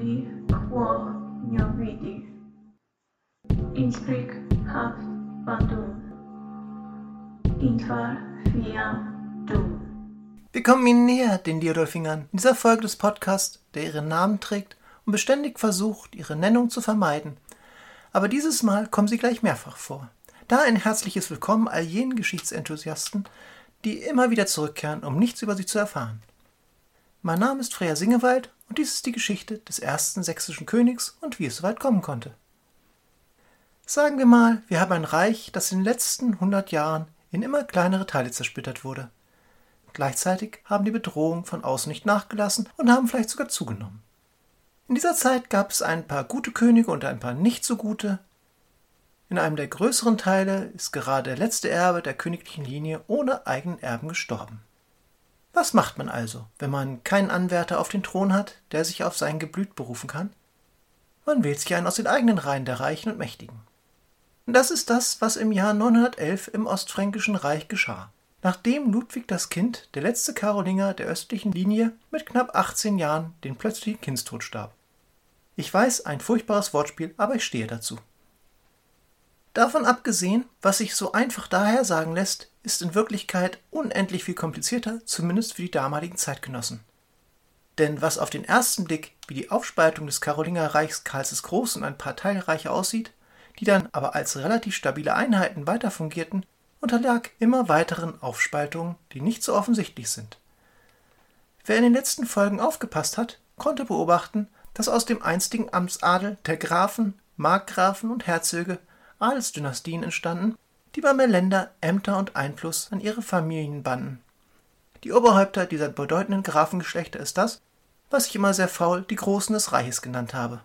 bi quo vidi. Inspric hav bandum. Inter fiam dum. Wir kommen Ihnen näher, den Diodolfingern, in dieser Folge des Podcasts, der ihren Namen trägt und beständig versucht, ihre Nennung zu vermeiden. Aber dieses Mal kommen sie gleich mehrfach vor. Da ein herzliches Willkommen all jenen Geschichtsenthusiasten, die immer wieder zurückkehren, um nichts über sie zu erfahren. Mein Name ist Freya Singewald und dies ist die Geschichte des ersten sächsischen Königs und wie es so weit kommen konnte. Sagen wir mal, wir haben ein Reich, das in den letzten hundert Jahren in immer kleinere Teile zersplittert wurde. Gleichzeitig haben die Bedrohungen von außen nicht nachgelassen und haben vielleicht sogar zugenommen. In dieser Zeit gab es ein paar gute Könige und ein paar nicht so gute. In einem der größeren Teile ist gerade der letzte Erbe der königlichen Linie ohne eigenen Erben gestorben. Was macht man also, wenn man keinen Anwärter auf den Thron hat, der sich auf sein Geblüt berufen kann? Man wählt sich einen aus den eigenen Reihen der Reichen und Mächtigen. Das ist das, was im Jahr 911 im Ostfränkischen Reich geschah. Nachdem Ludwig das Kind, der letzte Karolinger der östlichen Linie, mit knapp 18 Jahren den plötzlichen Kindstod starb. Ich weiß, ein furchtbares Wortspiel, aber ich stehe dazu. Davon abgesehen, was sich so einfach daher sagen lässt, ist in Wirklichkeit unendlich viel komplizierter, zumindest für die damaligen Zeitgenossen. Denn was auf den ersten Blick wie die Aufspaltung des Karolingerreichs Karls des Großen in ein paar Teilreiche aussieht, die dann aber als relativ stabile Einheiten weiter fungierten, unterlag immer weiteren Aufspaltungen, die nicht so offensichtlich sind. Wer in den letzten Folgen aufgepasst hat, konnte beobachten, dass aus dem einstigen Amtsadel der Grafen, Markgrafen und Herzöge Adelsdynastien entstanden, die bei mehr Länder, Ämter und Einfluss an ihre Familien banden. Die Oberhäupter dieser bedeutenden Grafengeschlechter ist das, was ich immer sehr faul die Großen des Reiches genannt habe.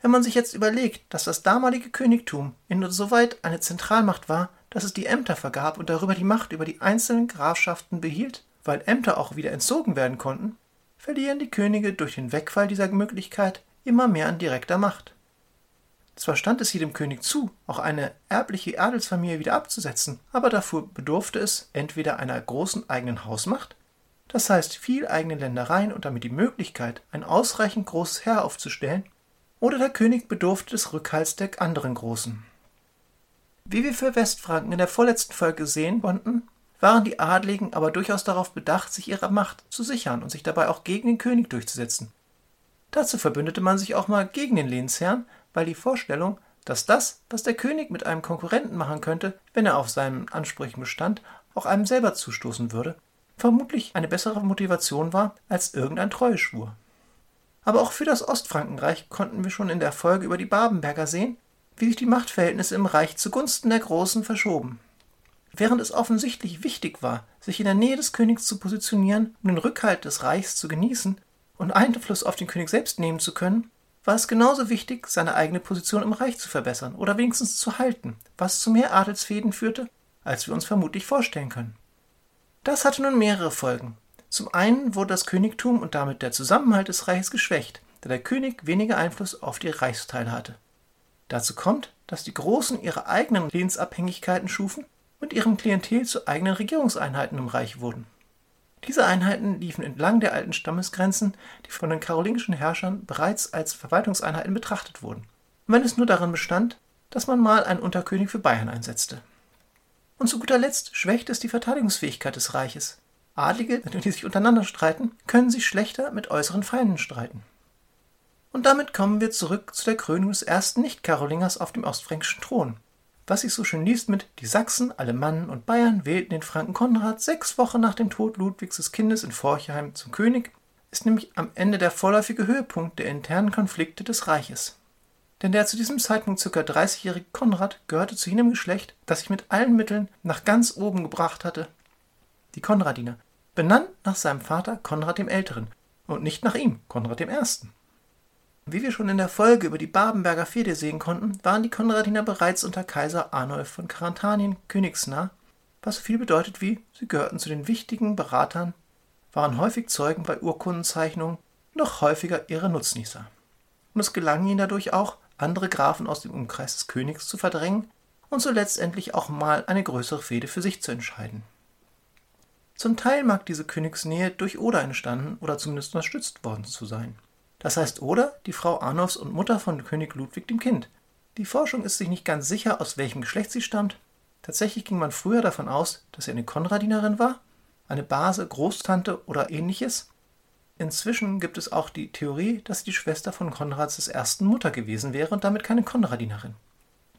Wenn man sich jetzt überlegt, dass das damalige Königtum insoweit eine Zentralmacht war, dass es die Ämter vergab und darüber die Macht über die einzelnen Grafschaften behielt, weil Ämter auch wieder entzogen werden konnten, verlieren die Könige durch den Wegfall dieser Möglichkeit immer mehr an direkter Macht. Zwar stand es jedem König zu, auch eine erbliche Adelsfamilie wieder abzusetzen, aber dafür bedurfte es entweder einer großen eigenen Hausmacht, das heißt viel eigene Ländereien und damit die Möglichkeit, ein ausreichend großes Heer aufzustellen, oder der König bedurfte des Rückhalts der anderen Großen. Wie wir für Westfranken in der vorletzten Folge sehen konnten, waren die Adligen aber durchaus darauf bedacht, sich ihre Macht zu sichern und sich dabei auch gegen den König durchzusetzen. Dazu verbündete man sich auch mal gegen den Lehnsherrn, weil die Vorstellung, dass das, was der König mit einem Konkurrenten machen könnte, wenn er auf seinen Ansprüchen bestand, auch einem selber zustoßen würde, vermutlich eine bessere Motivation war als irgendein Treueschwur. Aber auch für das Ostfrankenreich konnten wir schon in der Folge über die Babenberger sehen, wie sich die Machtverhältnisse im Reich zugunsten der Großen verschoben. Während es offensichtlich wichtig war, sich in der Nähe des Königs zu positionieren, um den Rückhalt des Reichs zu genießen und Einfluss auf den König selbst nehmen zu können, war es genauso wichtig, seine eigene Position im Reich zu verbessern oder wenigstens zu halten, was zu mehr Adelsfäden führte, als wir uns vermutlich vorstellen können. Das hatte nun mehrere Folgen. Zum einen wurde das Königtum und damit der Zusammenhalt des Reiches geschwächt, da der König weniger Einfluss auf die Reichsteile hatte. Dazu kommt, dass die Großen ihre eigenen Lehnsabhängigkeiten schufen und ihrem Klientel zu eigenen Regierungseinheiten im Reich wurden. Diese Einheiten liefen entlang der alten Stammesgrenzen, die von den karolingischen Herrschern bereits als Verwaltungseinheiten betrachtet wurden, wenn es nur darin bestand, dass man mal einen Unterkönig für Bayern einsetzte. Und zu guter Letzt schwächt es die Verteidigungsfähigkeit des Reiches. Adlige, die sich untereinander streiten, können sich schlechter mit äußeren Feinden streiten. Und damit kommen wir zurück zu der Krönung des ersten Nicht-Karolingers auf dem ostfränkischen Thron, was sich so schön liest mit Die Sachsen, Alemannen und Bayern wählten den Franken Konrad sechs Wochen nach dem Tod Ludwigs des Kindes in Forchheim zum König, ist nämlich am Ende der vorläufige Höhepunkt der internen Konflikte des Reiches. Denn der zu diesem Zeitpunkt ca. 30-jährige Konrad gehörte zu jenem Geschlecht, das sich mit allen Mitteln nach ganz oben gebracht hatte. Die Konradiner, benannt nach seinem Vater Konrad dem Älteren und nicht nach ihm, Konrad dem Ersten. Wie wir schon in der Folge über die Babenberger Fehde sehen konnten, waren die Konradiner bereits unter Kaiser Arnulf von Karantanien königsnah, was so viel bedeutet wie, sie gehörten zu den wichtigen Beratern, waren häufig Zeugen bei Urkundenzeichnungen, noch häufiger ihre Nutznießer. Und es gelang ihnen dadurch auch, andere Grafen aus dem Umkreis des Königs zu verdrängen und so letztendlich auch mal eine größere Fehde für sich zu entscheiden. Zum Teil mag diese Königsnähe durch Oder entstanden oder zumindest unterstützt worden zu sein. Das heißt, oder die Frau Arnulfs und Mutter von König Ludwig dem Kind. Die Forschung ist sich nicht ganz sicher, aus welchem Geschlecht sie stammt. Tatsächlich ging man früher davon aus, dass sie eine Konradinerin war, eine Base, Großtante oder ähnliches. Inzwischen gibt es auch die Theorie, dass sie die Schwester von Konrads ersten Mutter gewesen wäre und damit keine Konradinerin.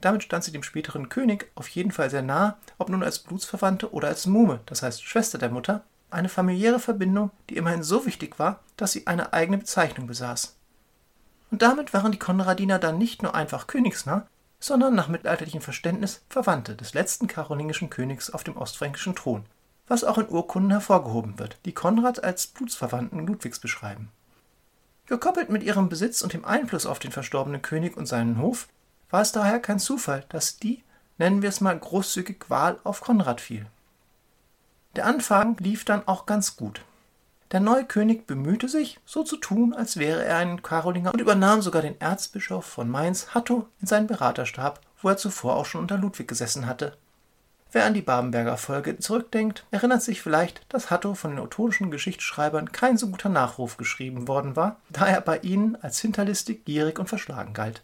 Damit stand sie dem späteren König auf jeden Fall sehr nah, ob nun als Blutsverwandte oder als Muhme, das heißt Schwester der Mutter, eine familiäre Verbindung, die immerhin so wichtig war, dass sie eine eigene Bezeichnung besaß. Und damit waren die Konradiner dann nicht nur einfach königsnah, sondern nach mittelalterlichem Verständnis Verwandte des letzten karolingischen Königs auf dem ostfränkischen Thron, was auch in Urkunden hervorgehoben wird, die Konrad als Blutsverwandten Ludwigs beschreiben. Gekoppelt mit ihrem Besitz und dem Einfluss auf den verstorbenen König und seinen Hof war es daher kein Zufall, dass die, nennen wir es mal großzügig, Wahl auf Konrad fiel. Der Anfang lief dann auch ganz gut. Der neue König bemühte sich, so zu tun, als wäre er ein Karolinger und übernahm sogar den Erzbischof von Mainz, Hatto, in seinen Beraterstab, wo er zuvor auch schon unter Ludwig gesessen hatte. Wer an die Babenberger Folge zurückdenkt, erinnert sich vielleicht, dass Hatto von den ottonischen Geschichtsschreibern kein so guter Nachruf geschrieben worden war, da er bei ihnen als hinterlistig, gierig und verschlagen galt.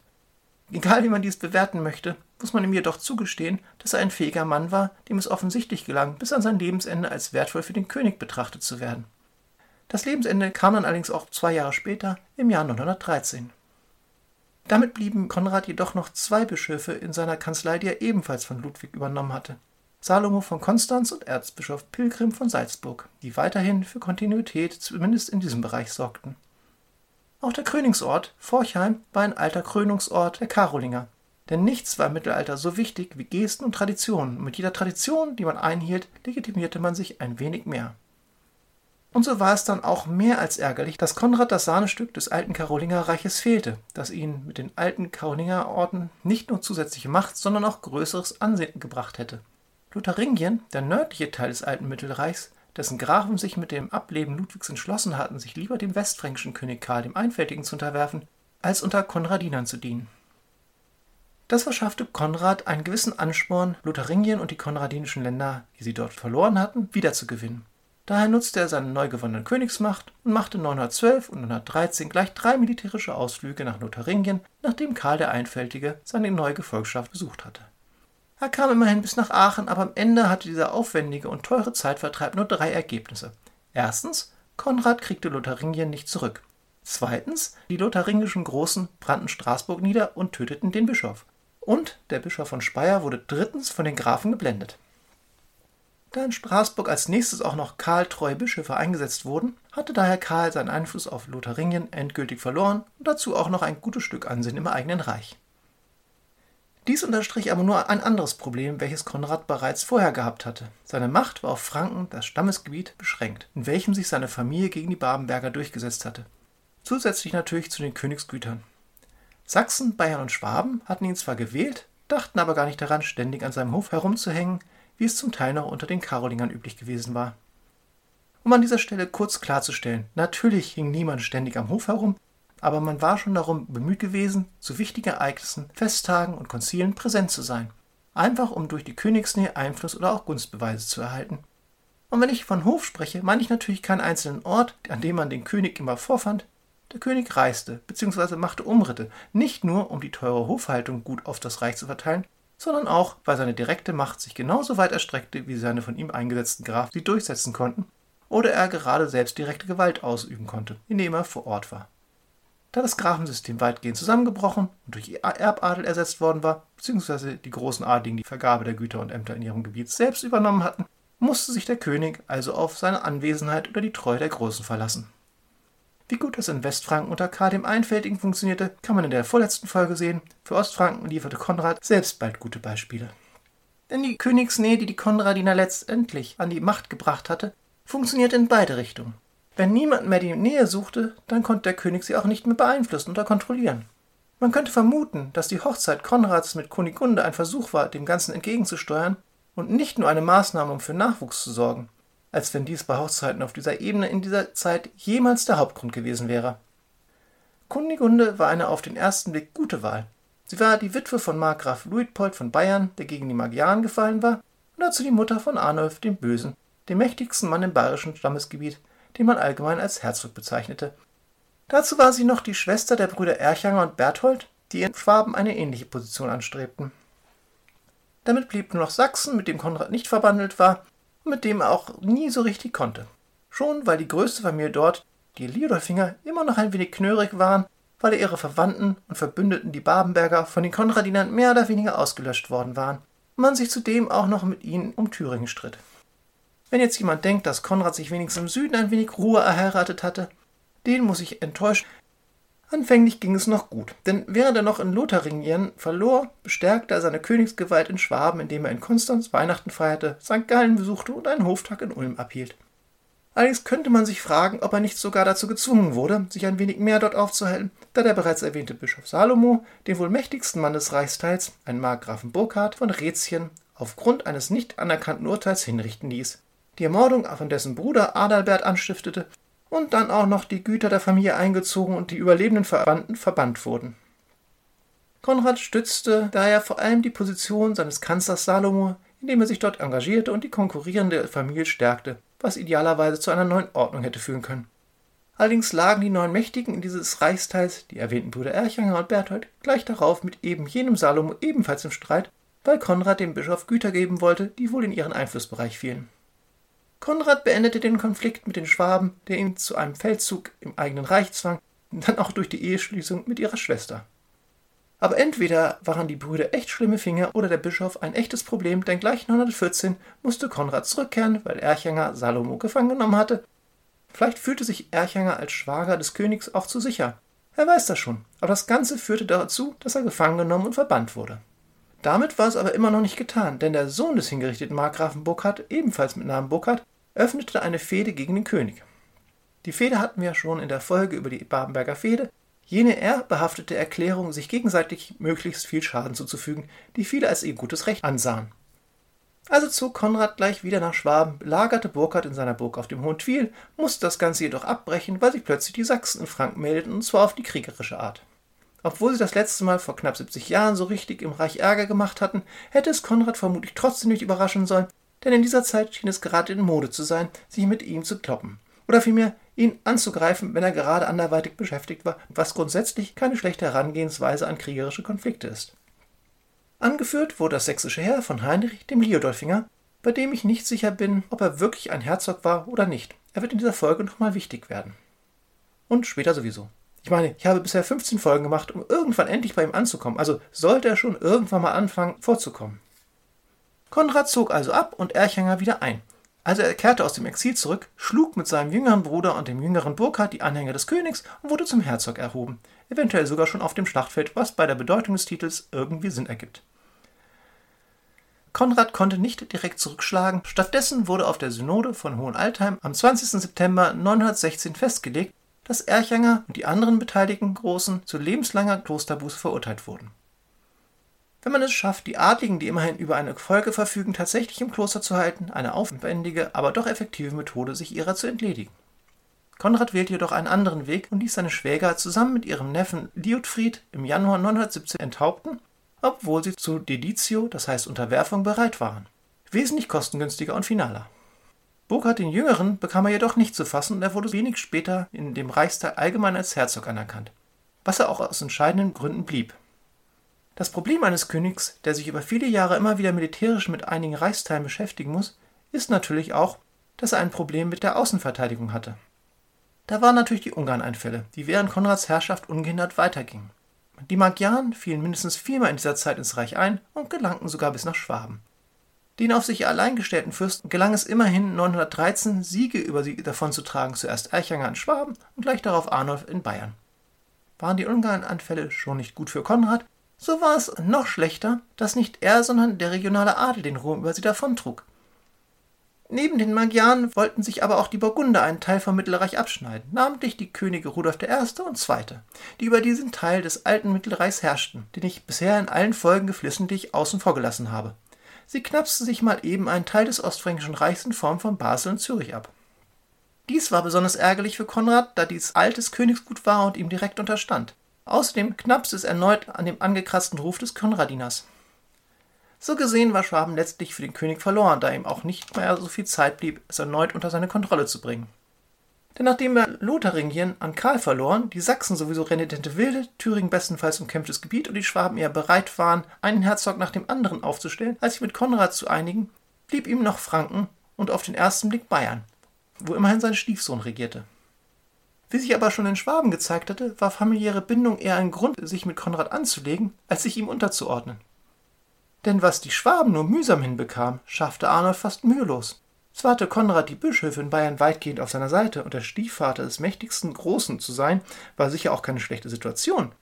Egal wie man dies bewerten möchte, muss man ihm jedoch zugestehen, dass er ein fähiger Mann war, dem es offensichtlich gelang, bis an sein Lebensende als wertvoll für den König betrachtet zu werden. Das Lebensende kam dann allerdings auch zwei Jahre später, im Jahr 913. Damit blieben Konrad jedoch noch zwei Bischöfe in seiner Kanzlei, die er ebenfalls von Ludwig übernommen hatte. Salomo von Konstanz und Erzbischof Pilgrim von Salzburg, die weiterhin für Kontinuität zumindest in diesem Bereich sorgten. Auch der Kröningsort, Forchheim, war ein alter Krönungsort der Karolinger. Denn nichts war im Mittelalter so wichtig wie Gesten und Traditionen, und mit jeder Tradition, die man einhielt, legitimierte man sich ein wenig mehr. Und so war es dann auch mehr als ärgerlich, dass Konrad das Sahnestück des alten Karolingerreiches fehlte, das ihn mit den alten Karolingerorten nicht nur zusätzliche Macht, sondern auch größeres Ansehen gebracht hätte. Lotharingien, der nördliche Teil des alten Mittelreichs, dessen Grafen sich mit dem Ableben Ludwigs entschlossen hatten, sich lieber dem westfränkischen König Karl dem Einfältigen zu unterwerfen, als unter Konradinern zu dienen. Das verschaffte Konrad einen gewissen Ansporn, Lotharingien und die konradinischen Länder, die sie dort verloren hatten, wiederzugewinnen. Daher nutzte er seine neu gewonnene Königsmacht und machte 912 und 913 gleich drei militärische Ausflüge nach Lotharingien, nachdem Karl der Einfältige seine neue Gefolgschaft besucht hatte. Er kam immerhin bis nach Aachen, aber am Ende hatte dieser aufwendige und teure Zeitvertreib nur drei Ergebnisse. Erstens, Konrad kriegte Lotharingien nicht zurück. Zweitens, die lotharingischen Großen brannten Straßburg nieder und töteten den Bischof. Und der Bischof von Speyer wurde drittens von den Grafen geblendet. Da in Straßburg als nächstes auch noch Karl treue Bischöfe eingesetzt wurden, hatte daher Karl seinen Einfluss auf Lotharingien endgültig verloren und dazu auch noch ein gutes Stück Ansehen im eigenen Reich. Dies unterstrich aber nur ein anderes Problem, welches Konrad bereits vorher gehabt hatte. Seine Macht war auf Franken, das Stammesgebiet, beschränkt, in welchem sich seine Familie gegen die Babenberger durchgesetzt hatte. Zusätzlich natürlich zu den Königsgütern. Sachsen, Bayern und Schwaben hatten ihn zwar gewählt, dachten aber gar nicht daran, ständig an seinem Hof herumzuhängen, wie es zum Teil noch unter den Karolingern üblich gewesen war. Um an dieser Stelle kurz klarzustellen, natürlich hing niemand ständig am Hof herum, aber man war schon darum bemüht gewesen, zu wichtigen Ereignissen, Festtagen und Konzilen präsent zu sein, einfach um durch die Königsnähe Einfluss oder auch Gunstbeweise zu erhalten. Und wenn ich von Hof spreche, meine ich natürlich keinen einzelnen Ort, an dem man den König immer vorfand. Der König reiste bzw. machte Umritte, nicht nur um die teure Hofhaltung gut auf das Reich zu verteilen, sondern auch, weil seine direkte Macht sich genauso weit erstreckte, wie seine von ihm eingesetzten Grafen sie durchsetzen konnten, oder er gerade selbst direkte Gewalt ausüben konnte, indem er vor Ort war. Da das Grafensystem weitgehend zusammengebrochen und durch Erbadel ersetzt worden war, beziehungsweise die großen Adligen die Vergabe der Güter und Ämter in ihrem Gebiet selbst übernommen hatten, musste sich der König also auf seine Anwesenheit oder die Treue der Großen verlassen. Wie gut das in Westfranken unter Karl dem Einfältigen funktionierte, kann man in der vorletzten Folge sehen. Für Ostfranken lieferte Konrad selbst bald gute Beispiele. Denn die Königsnähe, die die Konradiner letztendlich an die Macht gebracht hatte, funktionierte in beide Richtungen. Wenn niemand mehr die Nähe suchte, dann konnte der König sie auch nicht mehr beeinflussen oder kontrollieren. Man könnte vermuten, dass die Hochzeit Konrads mit Kunigunde ein Versuch war, dem Ganzen entgegenzusteuern und nicht nur eine Maßnahme, um für Nachwuchs zu sorgen, als wenn dies bei Hochzeiten auf dieser Ebene in dieser Zeit jemals der Hauptgrund gewesen wäre. Kunigunde war eine auf den ersten Blick gute Wahl. Sie war die Witwe von Markgraf Luitpold von Bayern, der gegen die Magyaren gefallen war, und dazu die Mutter von Arnulf dem Bösen, dem mächtigsten Mann im bayerischen Stammesgebiet, den man allgemein als Herzog bezeichnete. Dazu war sie noch die Schwester der Brüder Erchanger und Berthold, die in Schwaben eine ähnliche Position anstrebten. Damit blieb nur noch Sachsen, mit dem Konrad nicht verbandelt war mit dem er auch nie so richtig konnte. Schon weil die größte Familie dort, die Liudolfinger, immer noch ein wenig knörig waren, weil ihre Verwandten und Verbündeten, die Babenberger, von den Konradinern mehr oder weniger ausgelöscht worden waren und man sich zudem auch noch mit ihnen um Thüringen stritt. Wenn jetzt jemand denkt, dass Konrad sich wenigstens im Süden ein wenig Ruhe erheiratet hatte, den muss ich enttäuschen. Anfänglich ging es noch gut, denn während er noch in Lotharingien verlor, bestärkte er seine Königsgewalt in Schwaben, indem er in Konstanz Weihnachten feierte, St. Gallen besuchte und einen Hoftag in Ulm abhielt. Allerdings könnte man sich fragen, ob er nicht sogar dazu gezwungen wurde, sich ein wenig mehr dort aufzuhalten, da der bereits erwähnte Bischof Salomo den wohl mächtigsten Mann des Reichsteils, einen Markgrafen Burkhard von Rätien, aufgrund eines nicht anerkannten Urteils hinrichten ließ, die Ermordung von dessen Bruder Adalbert anstiftete und dann auch noch die Güter der Familie eingezogen und die überlebenden Verwandten verbannt wurden. Konrad stützte daher vor allem die Position seines Kanzlers Salomo, indem er sich dort engagierte und die konkurrierende Familie stärkte, was idealerweise zu einer neuen Ordnung hätte führen können. Allerdings lagen die neuen Mächtigen in dieses Reichsteils, die erwähnten Brüder Erchanger und Berthold, gleich darauf mit eben jenem Salomo ebenfalls im Streit, weil Konrad dem Bischof Güter geben wollte, die wohl in ihren Einflussbereich fielen. Konrad beendete den Konflikt mit den Schwaben, der ihn zu einem Feldzug im eigenen Reich zwang, dann auch durch die Eheschließung mit ihrer Schwester. Aber entweder waren die Brüder echt schlimme Finger oder der Bischof ein echtes Problem, denn gleich 914 musste Konrad zurückkehren, weil Erchanger Salomo gefangen genommen hatte. Vielleicht fühlte sich Erchanger als Schwager des Königs auch zu sicher. Er weiß das schon, aber das Ganze führte dazu, dass er gefangen genommen und verbannt wurde. Damit war es aber immer noch nicht getan, denn der Sohn des hingerichteten Markgrafen Burkhard, ebenfalls mit Namen Burkhard, öffnete eine Fehde gegen den König. Die Fehde hatten wir schon in der Folge über die Babenberger Fehde, jene er behaftete Erklärung, sich gegenseitig möglichst viel Schaden zuzufügen, die viele als ihr gutes Recht ansahen. Also zog Konrad gleich wieder nach Schwaben, belagerte Burkhard in seiner Burg auf dem Hohen Twil, musste das Ganze jedoch abbrechen, weil sich plötzlich die Sachsen in Franken meldeten, und zwar auf die kriegerische Art. Obwohl sie das letzte Mal vor knapp 70 Jahren so richtig im Reich Ärger gemacht hatten, hätte es Konrad vermutlich trotzdem nicht überraschen sollen, denn in dieser Zeit schien es gerade in Mode zu sein, sich mit ihm zu kloppen. Oder vielmehr, ihn anzugreifen, wenn er gerade anderweitig beschäftigt war, was grundsätzlich keine schlechte Herangehensweise an kriegerische Konflikte ist. Angeführt wurde das sächsische Heer von Heinrich dem Liodolfinger, bei dem ich nicht sicher bin, ob er wirklich ein Herzog war oder nicht. Er wird in dieser Folge nochmal wichtig werden. Und später sowieso. Ich meine, ich habe bisher 15 Folgen gemacht, um irgendwann endlich bei ihm anzukommen, also sollte er schon irgendwann mal anfangen vorzukommen. Konrad zog also ab und Erchanger wieder ein. Also er kehrte aus dem Exil zurück, schlug mit seinem jüngeren Bruder und dem jüngeren Burkhard die Anhänger des Königs und wurde zum Herzog erhoben, eventuell sogar schon auf dem Schlachtfeld, was bei der Bedeutung des Titels irgendwie Sinn ergibt. Konrad konnte nicht direkt zurückschlagen, stattdessen wurde auf der Synode von Hohenaltheim am 20. September 916 festgelegt, dass Erchanger und die anderen beteiligten Großen zu lebenslanger Klosterbuße verurteilt wurden. Wenn man es schafft, die Adligen, die immerhin über eine Folge verfügen, tatsächlich im Kloster zu halten, eine aufwendige, aber doch effektive Methode, sich ihrer zu entledigen. Konrad wählte jedoch einen anderen Weg und ließ seine Schwäger zusammen mit ihrem Neffen Liutfried im Januar 917 enthaupten, obwohl sie zu Deditio, das heißt Unterwerfung, bereit waren. Wesentlich kostengünstiger und finaler. Burkhard den Jüngeren bekam er jedoch nicht zu fassen und er wurde wenig später in dem Reichstag allgemein als Herzog anerkannt, was er auch aus entscheidenden Gründen blieb. Das Problem eines Königs, der sich über viele Jahre immer wieder militärisch mit einigen Reichsteilen beschäftigen muss, ist natürlich auch, dass er ein Problem mit der Außenverteidigung hatte. Da waren natürlich die Ungarneinfälle, die während Konrads Herrschaft ungehindert weitergingen. Die Magyaren fielen mindestens viermal in dieser Zeit ins Reich ein und gelangten sogar bis nach Schwaben. Den auf sich allein gestellten Fürsten gelang es immerhin 913, Siege über sie davonzutragen, zuerst Eichanger in Schwaben und gleich darauf Arnulf in Bayern. Waren die Ungarnanfälle schon nicht gut für Konrad, so war es noch schlechter, dass nicht er, sondern der regionale Adel den Ruhm über sie davontrug. Neben den Magyaren wollten sich aber auch die Burgunder einen Teil vom Mittelreich abschneiden, namentlich die Könige Rudolf I. und II., die über diesen Teil des alten Mittelreichs herrschten, den ich bisher in allen Folgen geflissentlich außen vor gelassen habe. Sie knapsten sich mal eben einen Teil des Ostfränkischen Reichs in Form von Basel und Zürich ab. Dies war besonders ärgerlich für Konrad, da dies altes Königsgut war und ihm direkt unterstand. Außerdem knapste es erneut an dem angekratzten Ruf des Konradiners. So gesehen war Schwaben letztlich für den König verloren, da ihm auch nicht mehr so viel Zeit blieb, es erneut unter seine Kontrolle zu bringen. Denn nachdem er Lotharingien an Karl verloren, die Sachsen sowieso renitente Wilde, Thüringen bestenfalls umkämpftes Gebiet und die Schwaben eher bereit waren, einen Herzog nach dem anderen aufzustellen, als sich mit Konrad zu einigen, blieb ihm noch Franken und auf den ersten Blick Bayern, wo immerhin sein Stiefsohn regierte. Wie sich aber schon in Schwaben gezeigt hatte, war familiäre Bindung eher ein Grund, sich mit Konrad anzulegen, als sich ihm unterzuordnen. Denn was die Schwaben nur mühsam hinbekamen, schaffte Arnold fast mühelos. Zwar hatte Konrad die Bischöfe in Bayern weitgehend auf seiner Seite und der Stiefvater des mächtigsten Großen zu sein, war sicher auch keine schlechte Situation.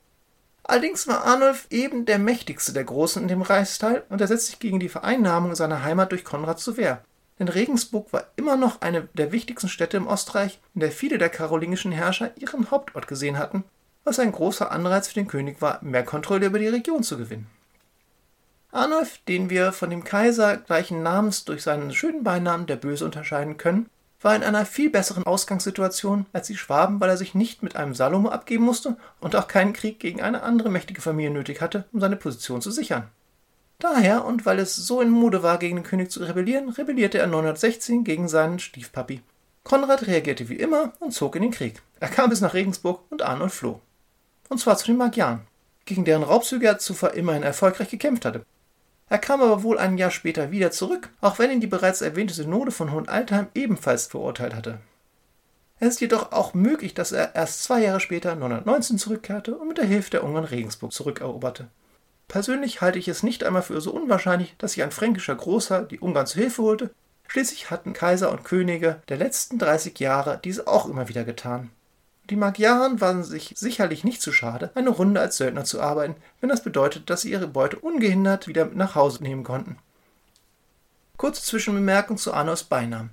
Allerdings war Arnulf eben der mächtigste der Großen in dem Reichsteil und er setzte sich gegen die Vereinnahmung seiner Heimat durch Konrad zur Wehr. Denn Regensburg war immer noch eine der wichtigsten Städte im Ostreich, in der viele der karolingischen Herrscher ihren Hauptort gesehen hatten, was ein großer Anreiz für den König war, mehr Kontrolle über die Region zu gewinnen. Arnulf, den wir von dem Kaiser gleichen Namens durch seinen schönen Beinamen der Böse unterscheiden können, war in einer viel besseren Ausgangssituation als die Schwaben, weil er sich nicht mit einem Salomo abgeben musste und auch keinen Krieg gegen eine andere mächtige Familie nötig hatte, um seine Position zu sichern. Daher und weil es so in Mode war, gegen den König zu rebellieren, rebellierte er 916 gegen seinen Stiefpapi. Konrad reagierte wie immer und zog in den Krieg. Er kam bis nach Regensburg und Arnold floh. Und zwar zu den Magyaren, gegen deren Raubzüge er zuvor immerhin erfolgreich gekämpft hatte. Er kam aber wohl ein Jahr später wieder zurück, auch wenn ihn die bereits erwähnte Synode von Hohenaltheim ebenfalls verurteilt hatte. Es ist jedoch auch möglich, dass er erst zwei Jahre später 919 zurückkehrte und mit der Hilfe der Ungarn Regensburg zurückeroberte. Persönlich halte ich es nicht einmal für so unwahrscheinlich, dass sich ein fränkischer Großer die Ungarn zu Hilfe holte. Schließlich hatten Kaiser und Könige der letzten 30 Jahre diese auch immer wieder getan. Die Magyaren waren sich sicherlich nicht zu schade, eine Runde als Söldner zu arbeiten, wenn das bedeutet, dass sie ihre Beute ungehindert wieder nach Hause nehmen konnten. Kurze Zwischenbemerkung zu Arnos Beinamen.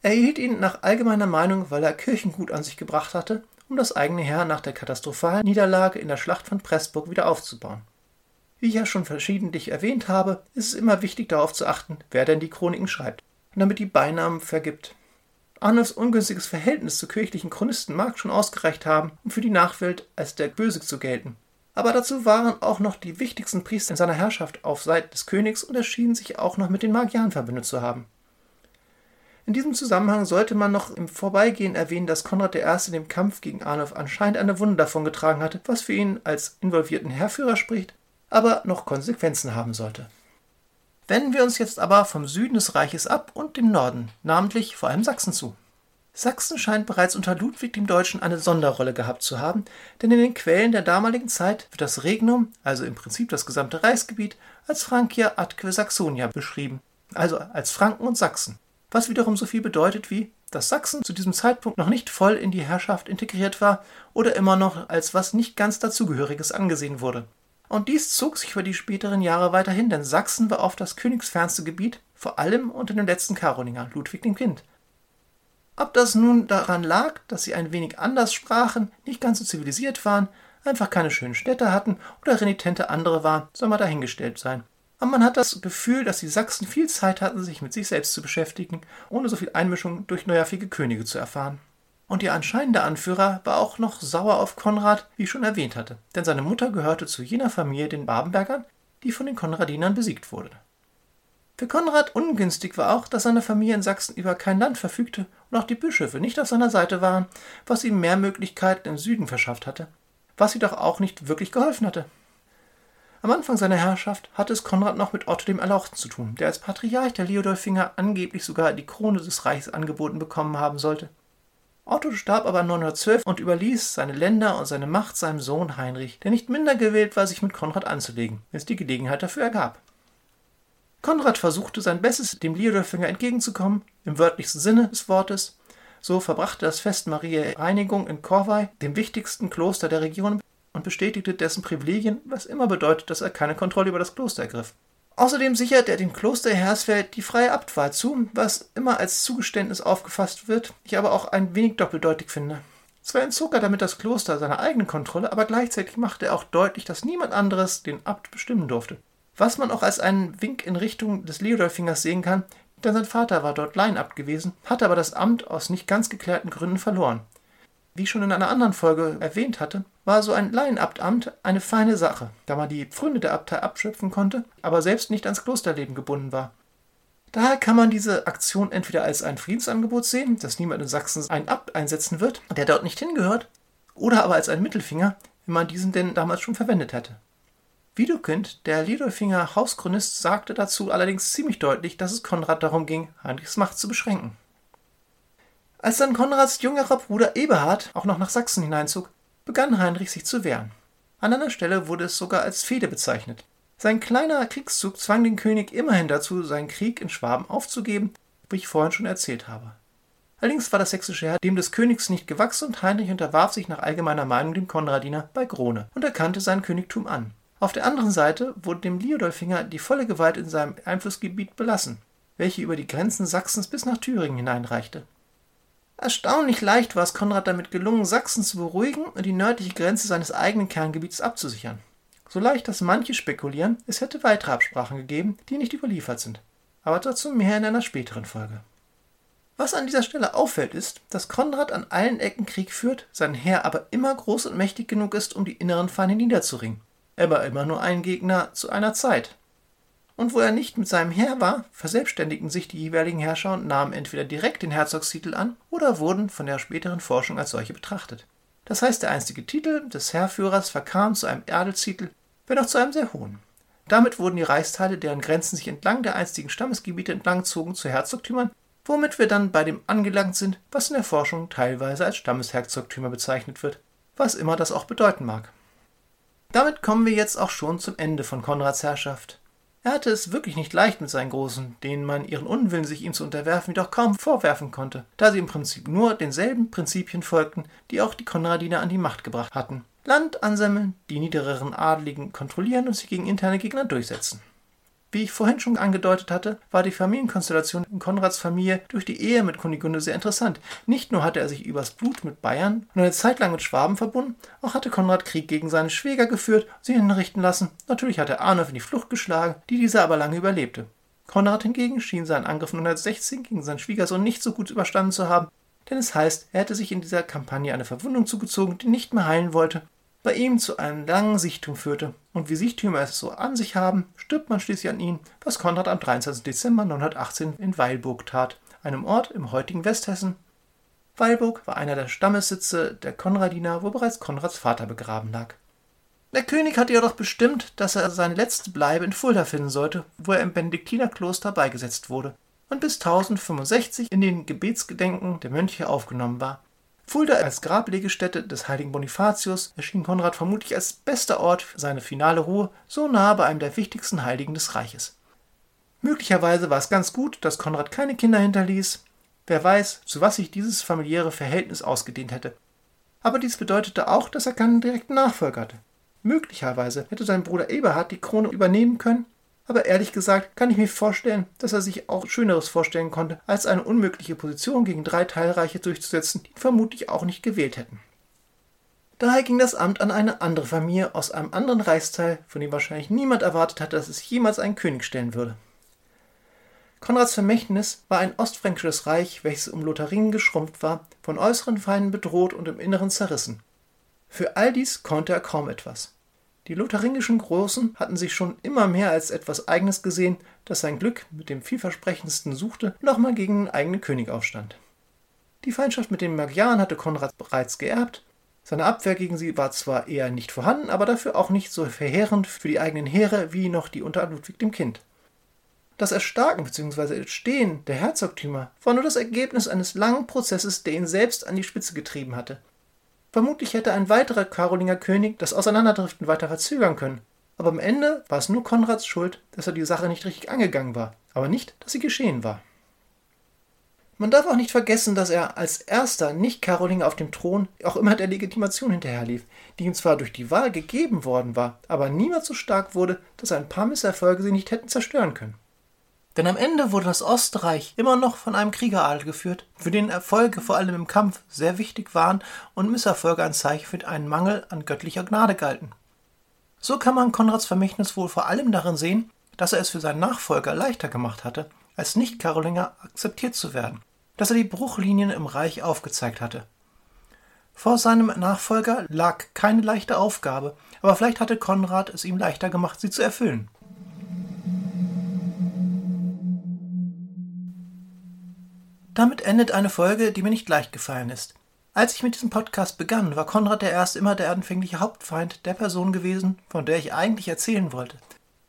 Er erhielt ihn nach allgemeiner Meinung, weil er Kirchengut an sich gebracht hatte, um das eigene Heer nach der katastrophalen Niederlage in der Schlacht von Pressburg wieder aufzubauen. Wie ich ja schon verschiedentlich erwähnt habe, ist es immer wichtig darauf zu achten, wer denn die Chroniken schreibt und damit die Beinamen vergibt. Arnulfs ungünstiges Verhältnis zu kirchlichen Chronisten mag schon ausgereicht haben, um für die Nachwelt als der Böse zu gelten. Aber dazu waren auch noch die wichtigsten Priester in seiner Herrschaft auf Seite des Königs und erschienen sich auch noch mit den Magyaren verbündet zu haben. In diesem Zusammenhang sollte man noch im Vorbeigehen erwähnen, dass Konrad I. dem Kampf gegen Arnulf anscheinend eine Wunde davongetragen hatte, was für ihn als involvierten Heerführer spricht, aber noch Konsequenzen haben sollte. Wenden wir uns jetzt aber vom Süden des Reiches ab und dem Norden, namentlich vor allem Sachsen zu. Sachsen scheint bereits unter Ludwig dem Deutschen eine Sonderrolle gehabt zu haben, denn in den Quellen der damaligen Zeit wird das Regnum, also im Prinzip das gesamte Reichsgebiet, als Francia atque Saxonia beschrieben, also als Franken und Sachsen, was wiederum so viel bedeutet wie, dass Sachsen zu diesem Zeitpunkt noch nicht voll in die Herrschaft integriert war oder immer noch als was nicht ganz dazugehöriges angesehen wurde. Und dies zog sich über die späteren Jahre weiterhin, denn Sachsen war oft das königsfernste Gebiet, vor allem unter dem letzten Karolinger, Ludwig dem Kind. Ob das nun daran lag, dass sie ein wenig anders sprachen, nicht ganz so zivilisiert waren, einfach keine schönen Städte hatten oder renitente andere waren, soll mal dahingestellt sein. Aber man hat das Gefühl, dass die Sachsen viel Zeit hatten, sich mit sich selbst zu beschäftigen, ohne so viel Einmischung durch neuerfige Könige zu erfahren. Und ihr anscheinender Anführer war auch noch sauer auf Konrad, wie ich schon erwähnt hatte, denn seine Mutter gehörte zu jener Familie, den Babenbergern, die von den Konradinern besiegt wurde. Für Konrad ungünstig war auch, dass seine Familie in Sachsen über kein Land verfügte und auch die Bischöfe nicht auf seiner Seite waren, was ihm mehr Möglichkeiten im Süden verschafft hatte, was jedoch auch nicht wirklich geholfen hatte. Am Anfang seiner Herrschaft hatte es Konrad noch mit Otto dem Erlauchten zu tun, der als Patriarch der Leodolfinger angeblich sogar die Krone des Reichs angeboten bekommen haben sollte. Otto starb aber 912 und überließ seine Länder und seine Macht seinem Sohn Heinrich, der nicht minder gewillt war, sich mit Konrad anzulegen, wenn es die Gelegenheit dafür ergab. Konrad versuchte sein Bestes, dem Liodolfinger entgegenzukommen, im wörtlichsten Sinne des Wortes. So verbrachte das Fest Maria Reinigung in Corvey, dem wichtigsten Kloster der Region, und bestätigte dessen Privilegien, was immer bedeutet, dass er keine Kontrolle über das Kloster ergriff. Außerdem sichert er dem Kloster Hersfeld die freie Abtwahl zu, was immer als Zugeständnis aufgefasst wird, ich aber auch ein wenig doppeldeutig finde. Zwar entzog er damit das Kloster seiner eigenen Kontrolle, aber gleichzeitig machte er auch deutlich, dass niemand anderes den Abt bestimmen durfte. Was man auch als einen Wink in Richtung des Leodolfingers sehen kann, denn sein Vater war dort Laienabt gewesen, hatte aber das Amt aus nicht ganz geklärten Gründen verloren. Wie ich schon in einer anderen Folge erwähnt hatte, war so ein Laienabtamt eine feine Sache, da man die Pfründe der Abtei abschöpfen konnte, aber selbst nicht ans Klosterleben gebunden war. Daher kann man diese Aktion entweder als ein Friedensangebot sehen, dass niemand in Sachsen einen Abt einsetzen wird, der dort nicht hingehört, oder aber als einen Mittelfinger, wenn man diesen denn damals schon verwendet hätte. Widukind, der Lidolfinger Hauschronist, sagte dazu allerdings ziemlich deutlich, dass es Konrad darum ging, Heinrichs Macht zu beschränken. Als dann Konrads jüngerer Bruder Eberhard auch noch nach Sachsen hineinzog, begann Heinrich sich zu wehren. An einer Stelle wurde es sogar als Fehde bezeichnet. Sein kleiner Kriegszug zwang den König immerhin dazu, seinen Krieg in Schwaben aufzugeben, wie ich vorhin schon erzählt habe. Allerdings war das sächsische Heer dem des Königs nicht gewachsen und Heinrich unterwarf sich nach allgemeiner Meinung dem Konradiner bei Grone und erkannte sein Königtum an. Auf der anderen Seite wurde dem Liudolfinger die volle Gewalt in seinem Einflussgebiet belassen, welche über die Grenzen Sachsens bis nach Thüringen hineinreichte. Erstaunlich leicht war es Konrad damit gelungen, Sachsen zu beruhigen und die nördliche Grenze seines eigenen Kerngebiets abzusichern. So leicht, dass manche spekulieren, es hätte weitere Absprachen gegeben, die nicht überliefert sind. Aber dazu mehr in einer späteren Folge. Was an dieser Stelle auffällt, ist, dass Konrad an allen Ecken Krieg führt, sein Heer aber immer groß und mächtig genug ist, um die inneren Feinde niederzuringen. Aber immer nur ein Gegner zu einer Zeit. Und wo er nicht mit seinem Heer war, verselbstständigten sich die jeweiligen Herrscher und nahmen entweder direkt den Herzogstitel an oder wurden von der späteren Forschung als solche betrachtet. Das heißt, der einstige Titel des Heerführers verkam zu einem Adelstitel, wenn auch zu einem sehr hohen. Damit wurden die Reichsteile, deren Grenzen sich entlang der einstigen Stammesgebiete entlangzogen, zu Herzogtümern, womit wir dann bei dem angelangt sind, was in der Forschung teilweise als Stammesherzogtümer bezeichnet wird, was immer das auch bedeuten mag. Damit kommen wir jetzt auch schon zum Ende von Konrads Herrschaft. Er hatte es wirklich nicht leicht mit seinen Großen, denen man ihren Unwillen, sich ihm zu unterwerfen, jedoch kaum vorwerfen konnte, da sie im Prinzip nur denselben Prinzipien folgten, die auch die Konradiner an die Macht gebracht hatten. Land ansammeln, die niedereren Adeligen kontrollieren und sich gegen interne Gegner durchsetzen. Wie ich vorhin schon angedeutet hatte, war die Familienkonstellation in Konrads Familie durch die Ehe mit Kunigunde sehr interessant. Nicht nur hatte er sich übers Blut mit Bayern und eine Zeit lang mit Schwaben verbunden, auch hatte Konrad Krieg gegen seine Schwäger geführt, sie hinrichten lassen. Natürlich hatte Arnulf in die Flucht geschlagen, die dieser aber lange überlebte. Konrad hingegen schien seinen Angriff 1916 gegen seinen Schwiegersohn nicht so gut überstanden zu haben, denn es heißt, er hätte sich in dieser Kampagne eine Verwundung zugezogen, die nicht mehr heilen wollte bei ihm zu einem langen Sichtum führte. Und wie Sichtümer es so an sich haben, stirbt man schließlich an ihn, was Konrad am 23. Dezember 918 in Weilburg tat, einem Ort im heutigen Westhessen. Weilburg war einer der Stammessitze der Konradiner, wo bereits Konrads Vater begraben lag. Der König hatte jedoch bestimmt, dass er seine letzte Bleibe in Fulda finden sollte, wo er im Benediktinerkloster beigesetzt wurde und bis 1065 in den Gebetsgedenken der Mönche aufgenommen war. Fulda als Grablegestätte des heiligen Bonifatius erschien Konrad vermutlich als bester Ort für seine finale Ruhe, so nahe bei einem der wichtigsten Heiligen des Reiches. Möglicherweise war es ganz gut, dass Konrad keine Kinder hinterließ. Wer weiß, zu was sich dieses familiäre Verhältnis ausgedehnt hätte. Aber dies bedeutete auch, dass er keinen direkten Nachfolger hatte. Möglicherweise hätte sein Bruder Eberhard die Krone übernehmen können aber ehrlich gesagt kann ich mir vorstellen, dass er sich auch Schöneres vorstellen konnte, als eine unmögliche Position gegen drei Teilreiche durchzusetzen, die ihn vermutlich auch nicht gewählt hätten. Daher ging das Amt an eine andere Familie aus einem anderen Reichsteil, von dem wahrscheinlich niemand erwartet hatte, dass es jemals einen König stellen würde. Konrads Vermächtnis war ein ostfränkisches Reich, welches um Lotharingen geschrumpft war, von äußeren Feinden bedroht und im Inneren zerrissen. Für all dies konnte er kaum etwas. Die lotharingischen Großen hatten sich schon immer mehr als etwas Eigenes gesehen, das sein Glück mit dem vielversprechendsten suchte und auch mal gegen den eigenen König aufstand. Die Feindschaft mit den Magyaren hatte Konrad bereits geerbt. Seine Abwehr gegen sie war zwar eher nicht vorhanden, aber dafür auch nicht so verheerend für die eigenen Heere wie noch die unter Ludwig dem Kind. Das Erstarken bzw. Entstehen der Herzogtümer war nur das Ergebnis eines langen Prozesses, der ihn selbst an die Spitze getrieben hatte. Vermutlich hätte ein weiterer Karolinger König das Auseinanderdriften weiter verzögern können. Aber am Ende war es nur Konrads Schuld, dass er die Sache nicht richtig angegangen war, aber nicht, dass sie geschehen war. Man darf auch nicht vergessen, dass er als erster Nicht-Karolinger auf dem Thron auch immer der Legitimation hinterherlief, die ihm zwar durch die Wahl gegeben worden war, aber niemals so stark wurde, dass ein paar Misserfolge sie nicht hätten zerstören können. Denn am Ende wurde das Ostreich immer noch von einem Kriegeradel geführt, für den Erfolge vor allem im Kampf sehr wichtig waren und Misserfolge ein Zeichen für einen Mangel an göttlicher Gnade galten. So kann man Konrads Vermächtnis wohl vor allem darin sehen, dass er es für seinen Nachfolger leichter gemacht hatte, als Nicht-Karolinger akzeptiert zu werden, dass er die Bruchlinien im Reich aufgezeigt hatte. Vor seinem Nachfolger lag keine leichte Aufgabe, aber vielleicht hatte Konrad es ihm leichter gemacht, sie zu erfüllen. Damit endet eine Folge, die mir nicht leicht gefallen ist. Als ich mit diesem Podcast begann, war Konrad I. immer der anfängliche Hauptfeind der Person gewesen, von der ich eigentlich erzählen wollte.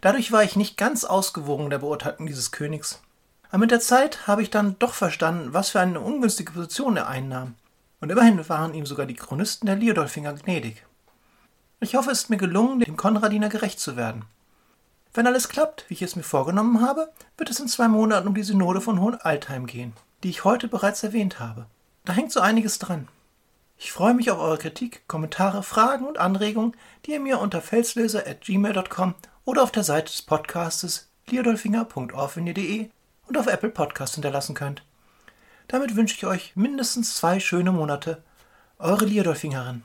Dadurch war ich nicht ganz ausgewogen der Beurteilung dieses Königs. Aber mit der Zeit habe ich dann doch verstanden, was für eine ungünstige Position er einnahm. Und immerhin waren ihm sogar die Chronisten der Liodolfinger gnädig. Ich hoffe, es ist mir gelungen, dem Konradiner gerecht zu werden. Wenn alles klappt, wie ich es mir vorgenommen habe, wird es in zwei Monaten um die Synode von Hohenaltheim gehen, die ich heute bereits erwähnt habe. Da hängt so einiges dran. Ich freue mich auf eure Kritik, Kommentare, Fragen und Anregungen, die ihr mir unter felslöser.gmail.com oder auf der Seite des Podcastes liadolfinger.orfinir.de und auf Apple Podcast hinterlassen könnt. Damit wünsche ich euch mindestens zwei schöne Monate. Eure Liadolfingerin.